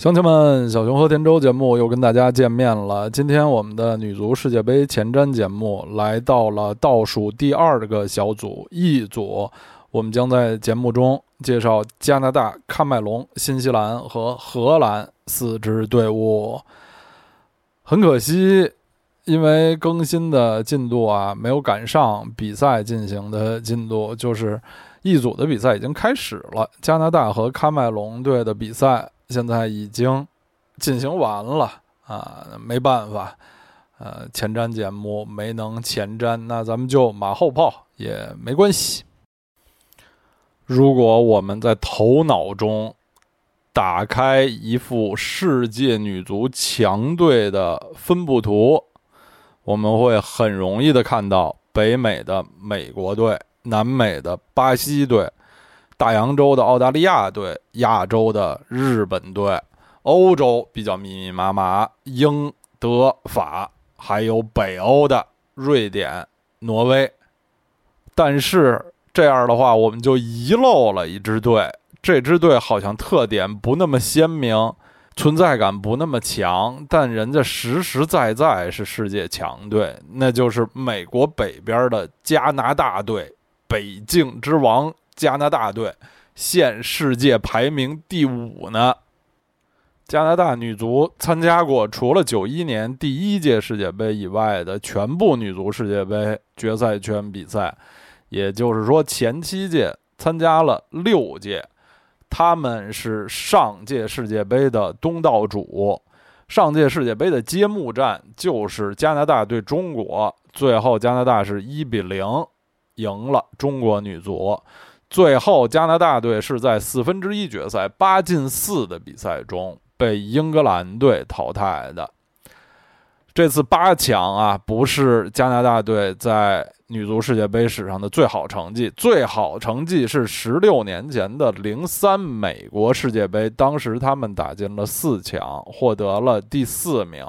乡亲们，小熊和田周节目又跟大家见面了。今天我们的女足世界杯前瞻节目来到了倒数第二个小组 E 组，我们将在节目中介绍加拿大、喀麦隆、新西兰和荷兰四支队伍。很可惜，因为更新的进度啊没有赶上比赛进行的进度，就是 E 组的比赛已经开始了，加拿大和喀麦隆队的比赛。现在已经进行完了啊，没办法，呃，前瞻节目没能前瞻，那咱们就马后炮也没关系。如果我们在头脑中打开一幅世界女足强队的分布图，我们会很容易的看到北美的美国队、南美的巴西队。大洋洲的澳大利亚队，亚洲的日本队，欧洲比较密密麻麻，英、德、法，还有北欧的瑞典、挪威。但是这样的话，我们就遗漏了一支队，这支队好像特点不那么鲜明，存在感不那么强，但人家实实在在是世界强队，那就是美国北边的加拿大队，北境之王。加拿大队现世界排名第五呢。加拿大女足参加过除了九一年第一届世界杯以外的全部女足世界杯决赛圈比赛，也就是说前七届参加了六届。他们是上届世界杯的东道主，上届世界杯的揭幕战就是加拿大对中国，最后加拿大是一比零赢了中国女足。最后，加拿大队是在四分之一决赛八进四的比赛中被英格兰队淘汰的。这次八强啊，不是加拿大队在女足世界杯史上的最好成绩，最好成绩是十六年前的零三美国世界杯，当时他们打进了四强，获得了第四名。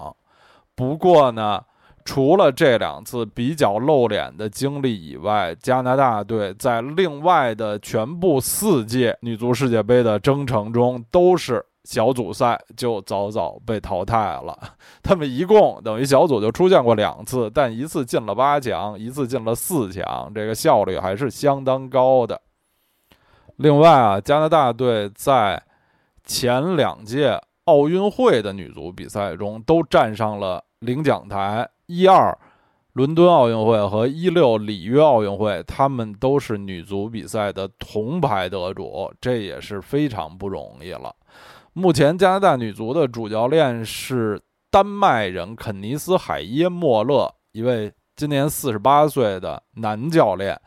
不过呢。除了这两次比较露脸的经历以外，加拿大队在另外的全部四届女足世界杯的征程中，都是小组赛就早早被淘汰了。他们一共等于小组就出现过两次，但一次进了八强，一次进了四强，这个效率还是相当高的。另外啊，加拿大队在前两届奥运会的女足比赛中都站上了领奖台。一二，伦敦奥运会和一六里约奥运会，他们都是女足比赛的铜牌得主，这也是非常不容易了。目前加拿大女足的主教练是丹麦人肯尼斯·海耶莫勒，一位今年四十八岁的男教练，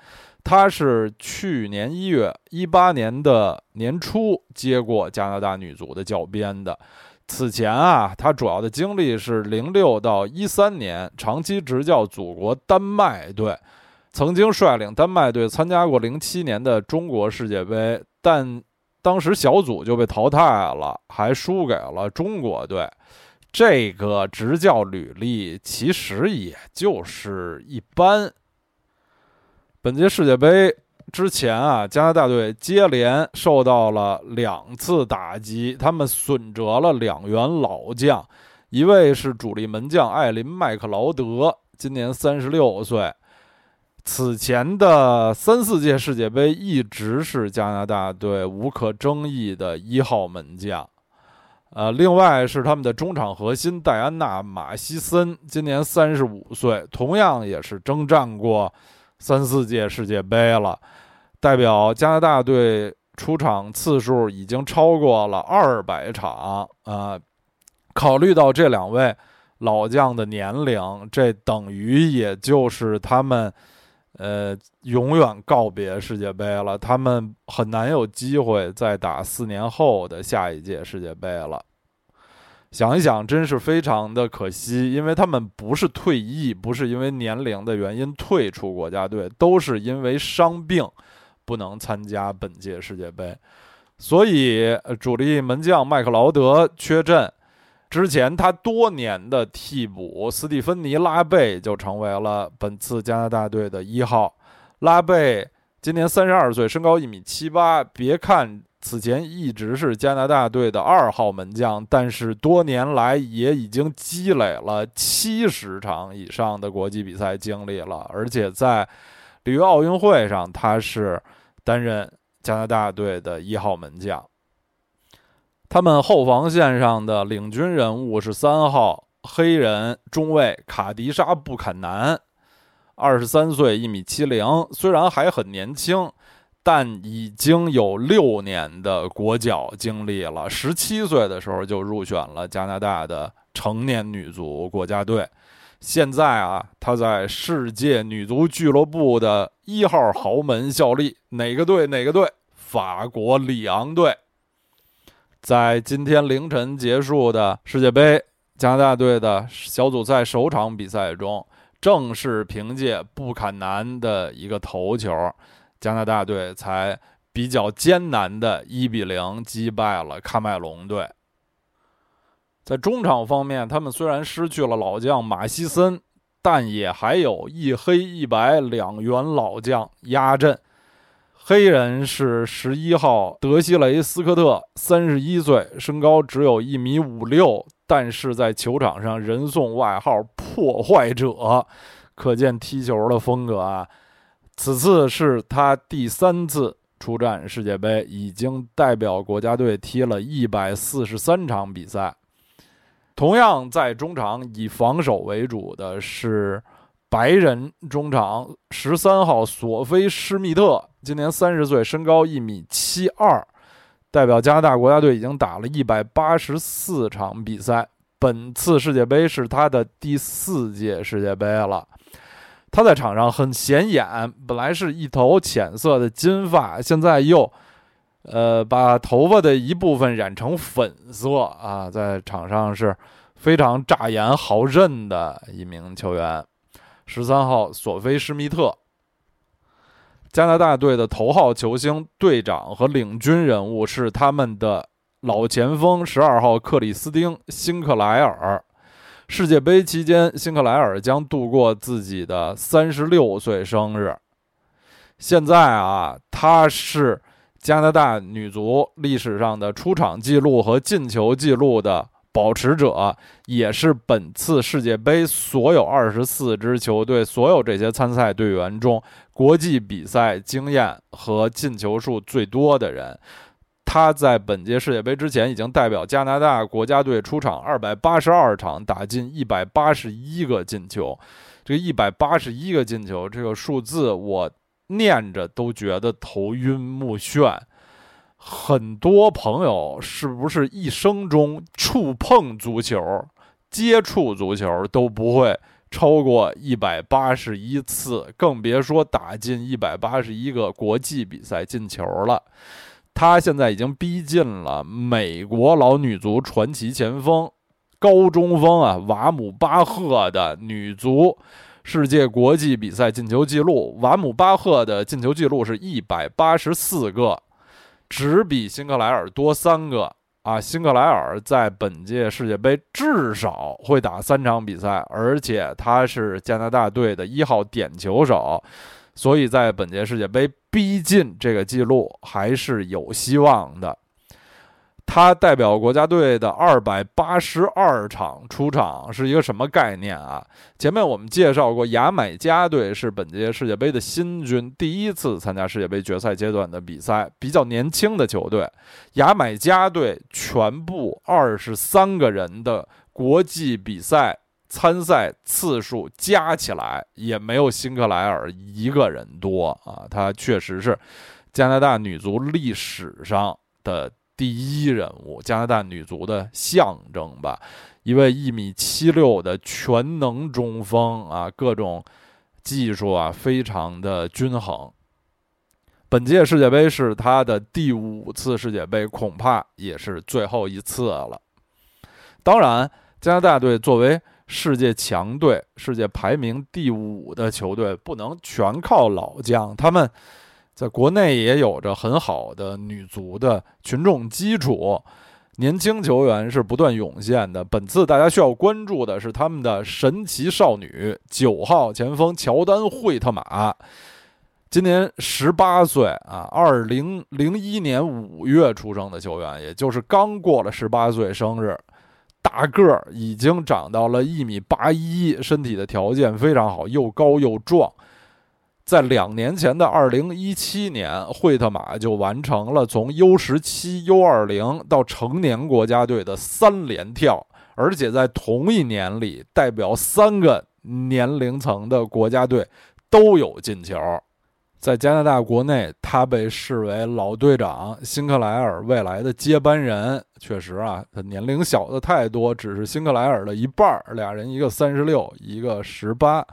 他是去年一月一八年的年初接过加拿大女足的教鞭的。此前啊，他主要的经历是零六到一三年，长期执教祖国丹麦队，曾经率领丹麦队参加过零七年的中国世界杯，但当时小组就被淘汰了，还输给了中国队。这个执教履历其实也就是一般。本届世界杯。之前啊，加拿大队接连受到了两次打击，他们损折了两员老将，一位是主力门将艾琳麦克劳德，今年三十六岁，此前的三四届世界杯一直是加拿大队无可争议的一号门将。呃，另外是他们的中场核心戴安娜马西森，今年三十五岁，同样也是征战过。三四届世界杯了，代表加拿大队出场次数已经超过了二百场啊！考虑到这两位老将的年龄，这等于也就是他们呃永远告别世界杯了，他们很难有机会再打四年后的下一届世界杯了。想一想，真是非常的可惜，因为他们不是退役，不是因为年龄的原因退出国家队，都是因为伤病不能参加本届世界杯。所以，主力门将麦克劳德缺阵，之前他多年的替补斯蒂芬尼拉贝就成为了本次加拿大队的一号。拉贝今年三十二岁，身高一米七八，别看。此前一直是加拿大队的二号门将，但是多年来也已经积累了七十场以上的国际比赛经历了，而且在里约奥运会上，他是担任加拿大队的一号门将。他们后防线上的领军人物是三号黑人中卫卡迪莎·布坎南，二十三岁，一米七零，虽然还很年轻。但已经有六年的国脚经历了，十七岁的时候就入选了加拿大的成年女足国家队。现在啊，她在世界女足俱乐部的一号豪门效力，哪个队？哪个队？法国里昂队。在今天凌晨结束的世界杯加拿大队的小组赛首场比赛中，正是凭借布坎南的一个头球。加拿大队才比较艰难的1比0击败了喀麦隆队。在中场方面，他们虽然失去了老将马西森，但也还有一黑一白两员老将压阵。黑人是十一号德西雷斯科特，三十一岁，身高只有一米五六，但是在球场上人送外号“破坏者”，可见踢球的风格啊。此次是他第三次出战世界杯，已经代表国家队踢了一百四十三场比赛。同样在中场以防守为主的是白人中场十三号索菲施密特，今年三十岁，身高一米七二，代表加拿大国家队已经打了一百八十四场比赛。本次世界杯是他的第四届世界杯了。他在场上很显眼，本来是一头浅色的金发，现在又，呃，把头发的一部分染成粉色啊，在场上是非常扎眼好认的一名球员。十三号索菲施密特，加拿大队的头号球星、队长和领军人物是他们的老前锋十二号克里斯汀辛克莱尔。世界杯期间，辛克莱尔将度过自己的三十六岁生日。现在啊，他是加拿大女足历史上的出场记录和进球记录的保持者，也是本次世界杯所有二十四支球队所有这些参赛队员中国际比赛经验和进球数最多的人。他在本届世界杯之前已经代表加拿大国家队出场二百八十二场，打进一百八十一个进球。这一百八十一个进球，这个数字我念着都觉得头晕目眩。很多朋友是不是一生中触碰足球、接触足球都不会超过一百八十一次，更别说打进一百八十一个国际比赛进球了。他现在已经逼近了美国老女足传奇前锋、高中锋啊瓦姆巴赫的女足世界国际比赛进球记录。瓦姆巴赫的进球记录是一百八十四个，只比辛克莱尔多三个啊！辛克莱尔在本届世界杯至少会打三场比赛，而且他是加拿大队的一号点球手。所以在本届世界杯逼近这个记录还是有希望的。他代表国家队的二百八十二场出场是一个什么概念啊？前面我们介绍过，牙买加队是本届世界杯的新军，第一次参加世界杯决赛阶段的比赛，比较年轻的球队。牙买加队全部二十三个人的国际比赛。参赛次数加起来也没有辛克莱尔一个人多啊！他确实是加拿大女足历史上的第一人物，加拿大女足的象征吧。一位一米七六的全能中锋啊，各种技术啊非常的均衡。本届世界杯是他的第五次世界杯，恐怕也是最后一次了。当然，加拿大队作为世界强队，世界排名第五的球队不能全靠老将，他们在国内也有着很好的女足的群众基础，年轻球员是不断涌现的。本次大家需要关注的是他们的神奇少女九号前锋乔丹·惠特玛。今年十八岁啊，二零零一年五月出生的球员，也就是刚过了十八岁生日，大个儿已经长到了一米八一，身体的条件非常好，又高又壮。在两年前的二零一七年，惠特马就完成了从 U 十七、U 二零到成年国家队的三连跳，而且在同一年里，代表三个年龄层的国家队都有进球。在加拿大国内，他被视为老队长辛克莱尔未来的接班人。确实啊，他年龄小的太多，只是辛克莱尔的一半儿。俩人一个三十六，一个十八。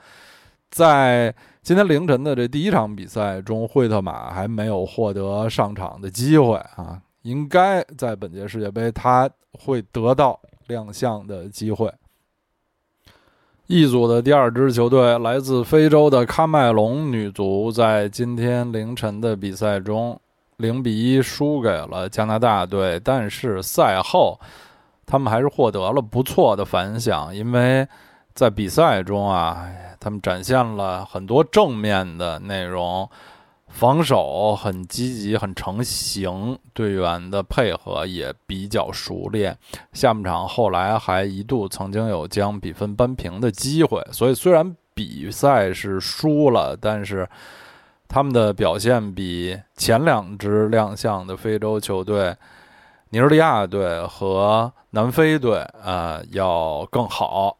在今天凌晨的这第一场比赛中，惠特马还没有获得上场的机会啊，应该在本届世界杯他会得到亮相的机会。一组的第二支球队来自非洲的喀麦隆女足，在今天凌晨的比赛中零比一输给了加拿大队。但是赛后，他们还是获得了不错的反响，因为在比赛中啊，他们展现了很多正面的内容。防守很积极，很成型，队员的配合也比较熟练。下半场后来还一度曾经有将比分扳平的机会，所以虽然比赛是输了，但是他们的表现比前两支亮相的非洲球队——尼日利亚队和南非队啊要更好。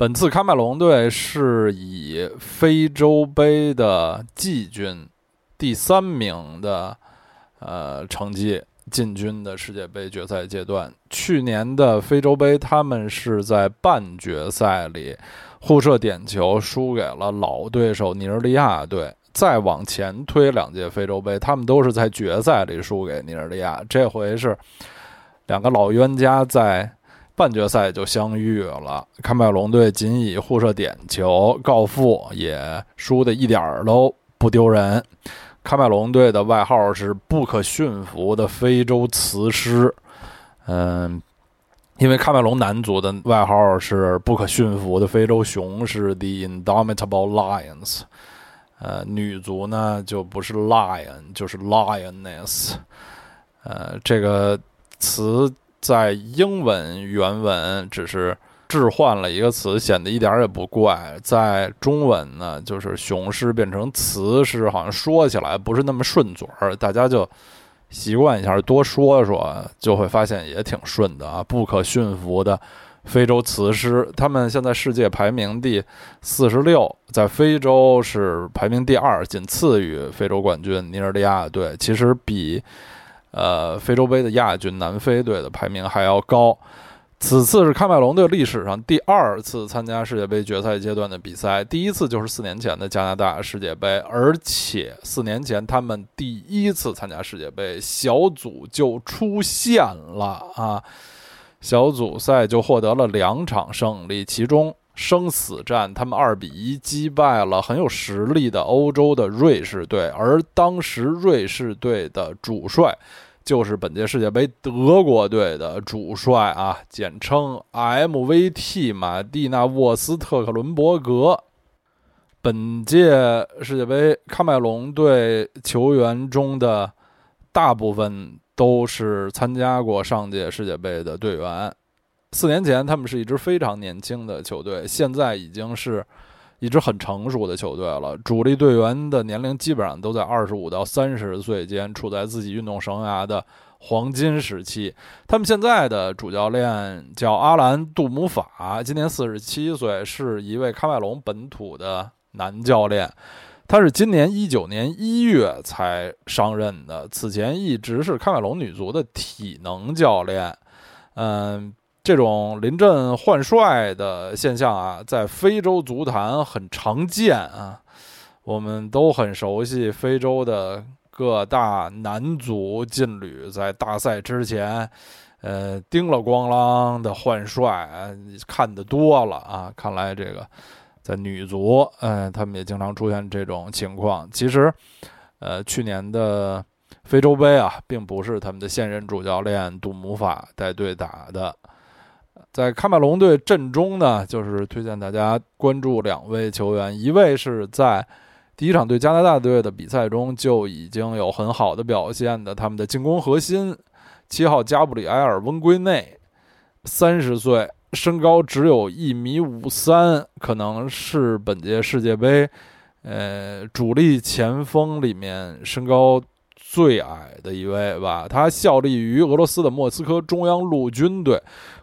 本次喀麦隆队是以非洲杯的季军。第三名的，呃，成绩进军的世界杯决赛阶段。去年的非洲杯，他们是在半决赛里互射点球输给了老对手尼日利亚队。再往前推两届非洲杯，他们都是在决赛里输给尼日利亚。这回是两个老冤家在半决赛就相遇了。喀麦隆队仅以互射点球告负，也输的一点儿都不丢人。喀麦隆队的外号是“不可驯服的非洲雌狮”，嗯，因为喀麦隆男足的外号是“不可驯服的非洲雄狮 ”（The Indomitable Lions），呃，女足呢就不是 lion，就是 lioness，呃，这个词在英文原文只是。置换了一个词，显得一点也不怪。在中文呢，就是雄狮变成雌狮，好像说起来不是那么顺嘴儿。大家就习惯一下，多说说，就会发现也挺顺的啊。不可驯服的非洲雌狮，他们现在世界排名第四十六，在非洲是排名第二，仅次于非洲冠军尼日利亚队。其实比呃非洲杯的亚军南非队的排名还要高。此次是喀麦隆队历史上第二次参加世界杯决赛阶段的比赛，第一次就是四年前的加拿大世界杯，而且四年前他们第一次参加世界杯，小组就出现了啊，小组赛就获得了两场胜利，其中生死战他们二比一击败了很有实力的欧洲的瑞士队，而当时瑞士队的主帅。就是本届世界杯德国队的主帅啊，简称 MVT 马蒂纳沃斯特克伦伯格。本届世界杯喀麦隆队球员中的大部分都是参加过上届世界杯的队员。四年前，他们是一支非常年轻的球队，现在已经是。一支很成熟的球队了，主力队员的年龄基本上都在二十五到三十岁间，处在自己运动生涯的黄金时期。他们现在的主教练叫阿兰·杜姆法，今年四十七岁，是一位喀麦隆本土的男教练。他是今年一九年一月才上任的，此前一直是喀麦隆女足的体能教练。嗯。这种临阵换帅的现象啊，在非洲足坛很常见啊。我们都很熟悉非洲的各大男足劲旅，在大赛之前，呃，叮了咣啷的换帅，看得多了啊。看来这个在女足，嗯，他们也经常出现这种情况。其实，呃，去年的非洲杯啊，并不是他们的现任主教练杜姆法带队打的。在喀麦隆队阵中呢，就是推荐大家关注两位球员，一位是在第一场对加拿大队的比赛中就已经有很好的表现的，他们的进攻核心七号加布里埃尔·温圭内，三十岁，身高只有一米五三，可能是本届世界杯，呃，主力前锋里面身高最矮的一位吧。他效力于俄罗斯的莫斯科中央陆军队。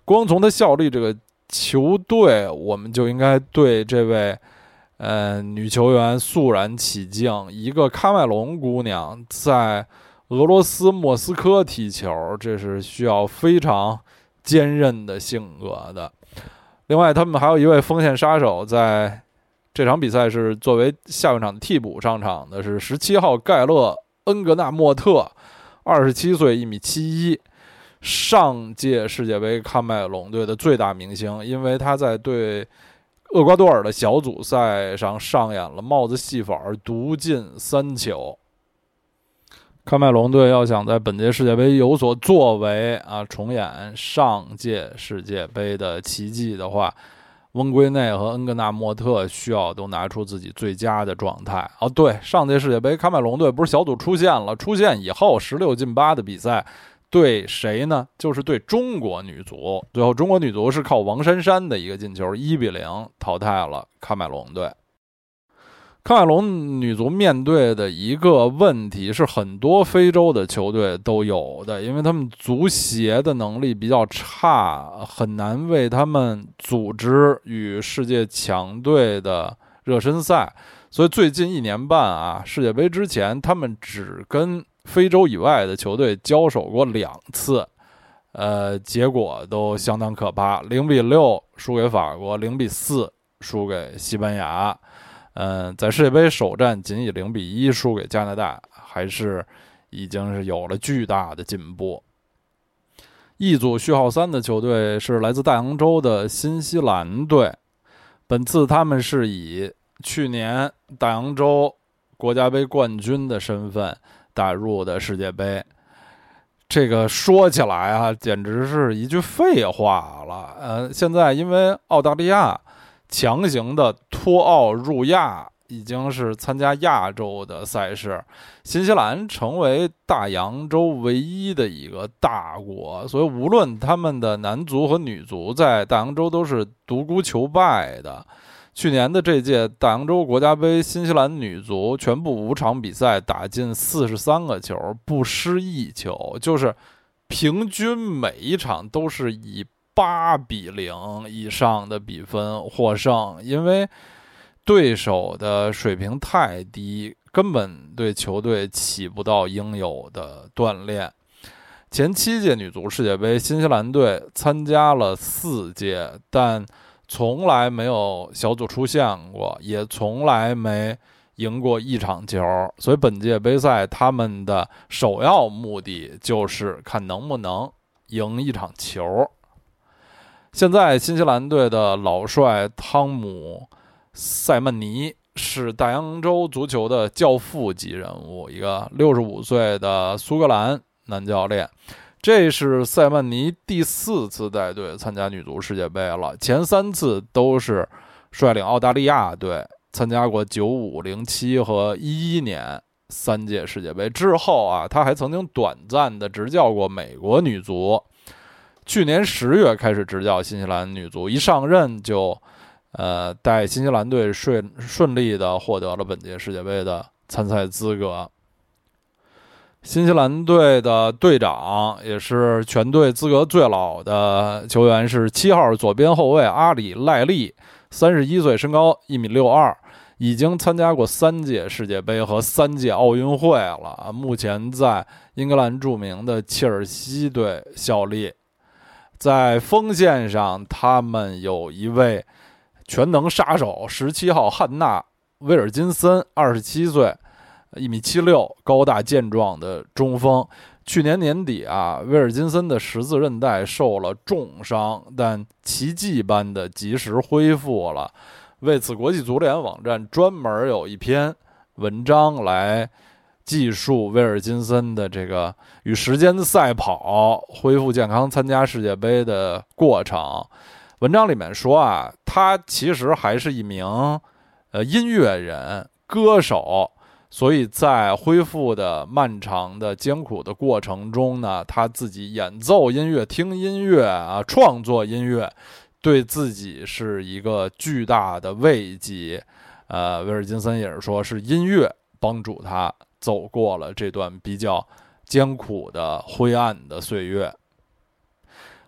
光从他效力这个球队，我们就应该对这位，呃，女球员肃然起敬。一个喀麦隆姑娘在俄罗斯莫斯科踢球，这是需要非常坚韧的性格的。另外，他们还有一位锋线杀手，在这场比赛是作为下半场替补上场的，是十七号盖勒恩格纳莫特，二十七岁，一米七一。上届世界杯喀麦隆队的最大明星，因为他在对厄瓜多尔的小组赛上上演了帽子戏法，独进三球。喀麦隆队要想在本届世界杯有所作为啊，重演上届世界杯的奇迹的话，翁圭内和恩格纳莫特需要都拿出自己最佳的状态。哦，对，上届世界杯喀麦隆队不是小组出现了，出现以后十六进八的比赛。对谁呢？就是对中国女足。最后，中国女足是靠王珊珊的一个进球，一比零淘汰了喀麦隆队。喀麦隆女足面对的一个问题是，很多非洲的球队都有的，因为他们足协的能力比较差，很难为他们组织与世界强队的热身赛。所以，最近一年半啊，世界杯之前，他们只跟。非洲以外的球队交手过两次，呃，结果都相当可怕：零比六输给法国，零比四输给西班牙。嗯，在世界杯首战仅以零比一输给加拿大，还是已经是有了巨大的进步。一组序号三的球队是来自大洋洲的新西兰队，本次他们是以去年大洋洲国家杯冠军的身份。打入的世界杯，这个说起来啊，简直是一句废话了。呃，现在因为澳大利亚强行的脱澳入亚，已经是参加亚洲的赛事，新西兰成为大洋洲唯一的一个大国，所以无论他们的男足和女足在大洋洲都是独孤求败的。去年的这届大洋洲国家杯，新西兰女足全部五场比赛打进四十三个球，不失一球，就是平均每一场都是以八比零以上的比分获胜。因为对手的水平太低，根本对球队起不到应有的锻炼。前七届女足世界杯，新西兰队参加了四届，但。从来没有小组出现过，也从来没赢过一场球，所以本届杯赛他们的首要目的就是看能不能赢一场球。现在新西兰队的老帅汤姆·塞曼尼是大洋洲足球的教父级人物，一个六十五岁的苏格兰男教练。这是塞曼尼第四次带队参加女足世界杯了，前三次都是率领澳大利亚队参加过九五、零七和一一年三届世界杯。之后啊，他还曾经短暂的执教过美国女足。去年十月开始执教新西兰女足，一上任就，呃，带新西兰队顺顺利的获得了本届世界杯的参赛资格。新西兰队的队长也是全队资格最老的球员是七号左边后卫阿里赖利，三十一岁，身高一米六二，已经参加过三届世界杯和三届奥运会了。目前在英格兰著名的切尔西队效力。在锋线上，他们有一位全能杀手，十七号汉娜威尔金森，二十七岁。一米七六，高大健壮的中锋。去年年底啊，威尔金森的十字韧带受了重伤，但奇迹般的及时恢复了。为此，国际足联网站专门有一篇文章来记述威尔金森的这个与时间的赛跑、恢复健康、参加世界杯的过程。文章里面说啊，他其实还是一名呃音乐人。歌手，所以在恢复的漫长的艰苦的过程中呢，他自己演奏音乐、听音乐啊，创作音乐，对自己是一个巨大的慰藉。呃，威尔金森也是说，是音乐帮助他走过了这段比较艰苦的灰暗的岁月。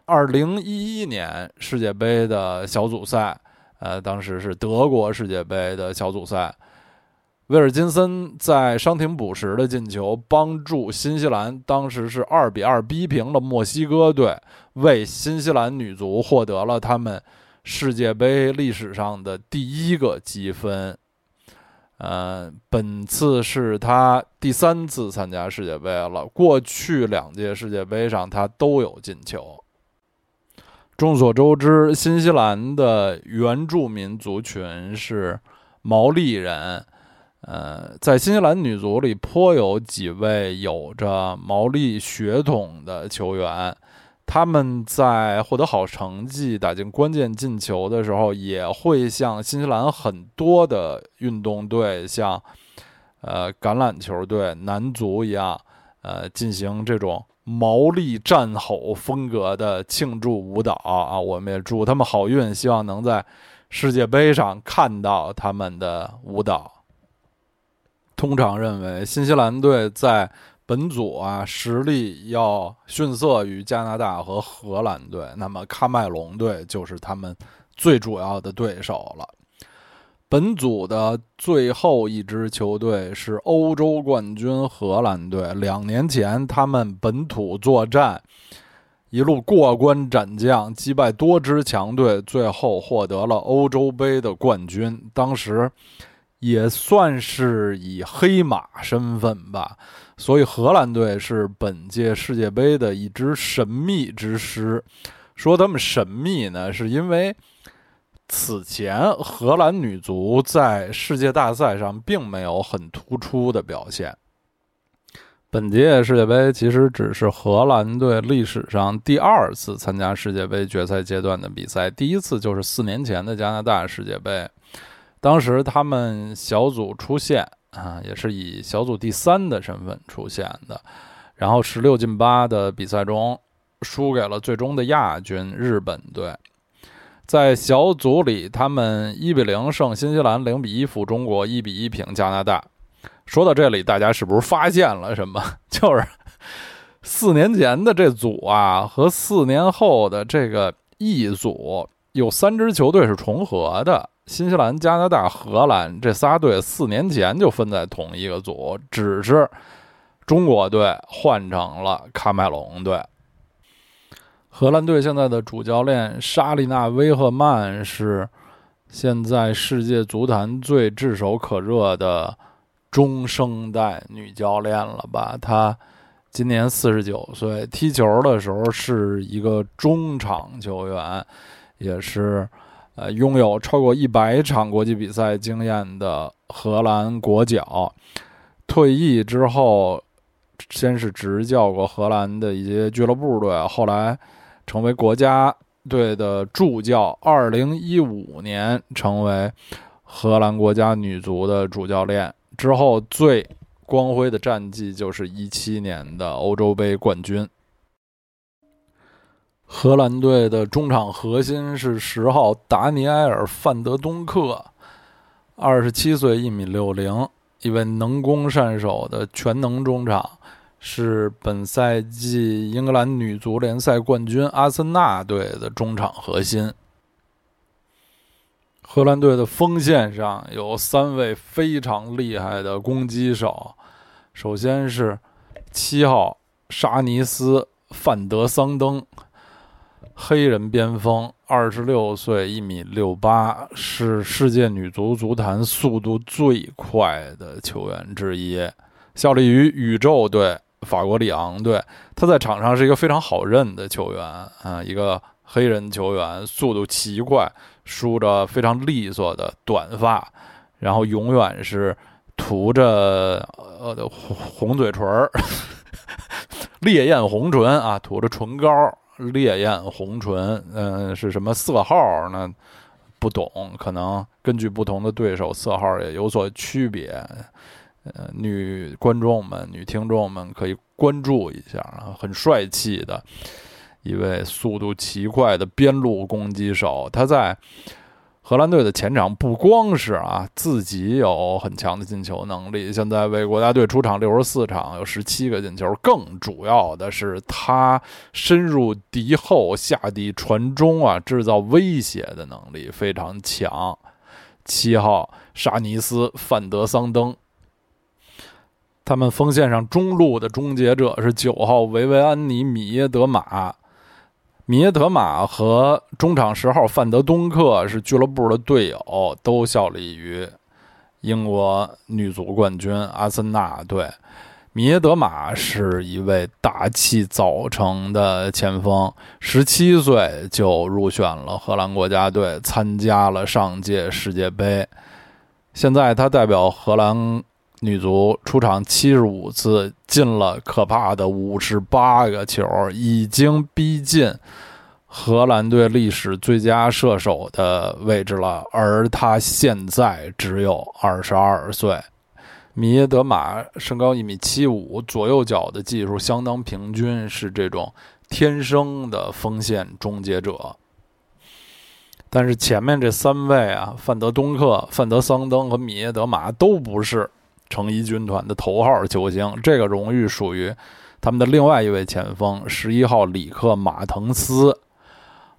二零一一年世界杯的小组赛，呃，当时是德国世界杯的小组赛，威尔金森在伤停补时的进球，帮助新西兰当时是二比二逼平了墨西哥队，为新西兰女足获得了他们。世界杯历史上的第一个积分，呃，本次是他第三次参加世界杯了。过去两届世界杯上，他都有进球。众所周知，新西兰的原住民族群是毛利人，呃，在新西兰女足里颇有几位有着毛利血统的球员。他们在获得好成绩、打进关键进球的时候，也会像新西兰很多的运动队，像呃橄榄球队、男足一样，呃，进行这种毛利战吼风格的庆祝舞蹈啊！我们也祝他们好运，希望能在世界杯上看到他们的舞蹈。通常认为，新西兰队在本组啊，实力要逊色于加拿大和荷兰队，那么喀麦隆队就是他们最主要的对手了。本组的最后一支球队是欧洲冠军荷兰队，两年前他们本土作战，一路过关斩将，击败多支强队，最后获得了欧洲杯的冠军。当时也算是以黑马身份吧。所以，荷兰队是本届世界杯的一支神秘之师。说他们神秘呢，是因为此前荷兰女足在世界大赛上并没有很突出的表现。本届世界杯其实只是荷兰队历史上第二次参加世界杯决赛阶段的比赛，第一次就是四年前的加拿大世界杯，当时他们小组出线。啊，也是以小组第三的身份出现的，然后十六进八的比赛中输给了最终的亚军日本队。在小组里，他们一比零胜新西兰，零比一负中国，一比一平加拿大。说到这里，大家是不是发现了什么？就是四年前的这组啊，和四年后的这个一组有三支球队是重合的。新西兰、加拿大、荷兰这仨队四年前就分在同一个组，只是中国队换成了喀麦隆队。荷兰队现在的主教练沙利娜·威赫曼是现在世界足坛最炙手可热的中生代女教练了吧？她今年四十九岁，踢球的时候是一个中场球员，也是。呃，拥有超过一百场国际比赛经验的荷兰国脚，退役之后，先是执教过荷兰的一些俱乐部队，后来成为国家队的助教。二零一五年成为荷兰国家女足的主教练之后，最光辉的战绩就是一七年的欧洲杯冠军。荷兰队的中场核心是十号达尼埃尔·范德东克，二十七岁，一米六零，一位能攻善守的全能中场，是本赛季英格兰女足联赛冠军阿森纳队的中场核心。荷兰队的锋线上有三位非常厉害的攻击手，首先是七号沙尼斯·范德桑登。黑人边锋，二十六岁，一米六八，是世界女足足坛速度最快的球员之一，效力于宇宙队法国里昂队。他在场上是一个非常好认的球员啊，一个黑人球员，速度奇快，梳着非常利索的短发，然后永远是涂着呃红红嘴唇儿，烈焰红唇啊，涂着唇膏。烈焰红唇，嗯，是什么色号呢？不懂，可能根据不同的对手色号也有所区别。呃，女观众们、女听众们可以关注一下啊，很帅气的一位速度奇快的边路攻击手，他在。荷兰队的前场不光是啊自己有很强的进球能力，现在为国家队出场六十四场有十七个进球，更主要的是他深入敌后下底传中啊，制造威胁的能力非常强。七号沙尼斯、范德桑登，他们锋线上中路的终结者是九号维维安尼米耶德马。米耶德马和中场十号范德东克是俱乐部的队友，都效力于英国女足冠军阿森纳队。米耶德马是一位大器早成的前锋，十七岁就入选了荷兰国家队，参加了上届世界杯。现在他代表荷兰。女足出场七十五次，进了可怕的五十八个球，已经逼近荷兰队历史最佳射手的位置了。而他现在只有二十二岁。米耶德马身高一米七五，左右脚的技术相当平均，是这种天生的锋线终结者。但是前面这三位啊，范德东克、范德桑登和米耶德马都不是。成衣军团的头号球星，这个荣誉属于他们的另外一位前锋，十一号里克马滕斯，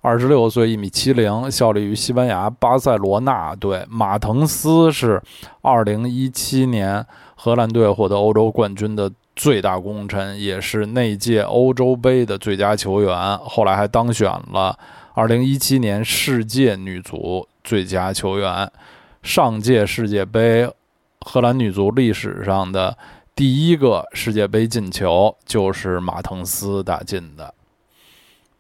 二十六岁，一米七零，效力于西班牙巴塞罗那队。马滕斯是二零一七年荷兰队获得欧洲冠军的最大功臣，也是那届欧洲杯的最佳球员，后来还当选了二零一七年世界女足最佳球员。上届世界杯。荷兰女足历史上的第一个世界杯进球就是马滕斯打进的。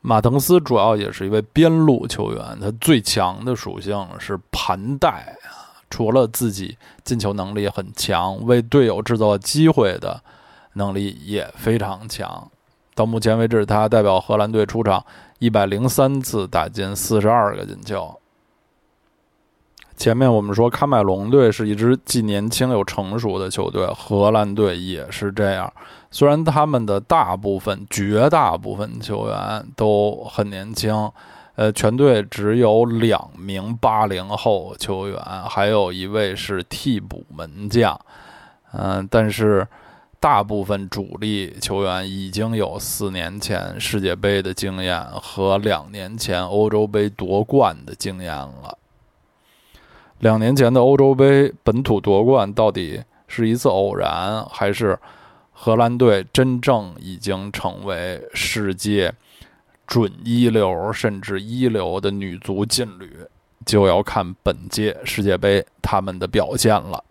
马滕斯主要也是一位边路球员，他最强的属性是盘带啊，除了自己进球能力很强，为队友制造机会的能力也非常强。到目前为止，他代表荷兰队出场一百零三次，打进四十二个进球。前面我们说，喀麦隆队是一支既年轻又成熟的球队，荷兰队也是这样。虽然他们的大部分、绝大部分球员都很年轻，呃，全队只有两名八零后球员，还有一位是替补门将，嗯，但是大部分主力球员已经有四年前世界杯的经验和两年前欧洲杯夺冠的经验了。两年前的欧洲杯本土夺冠到底是一次偶然，还是荷兰队真正已经成为世界准一流甚至一流的女足劲旅，就要看本届世界杯他们的表现了。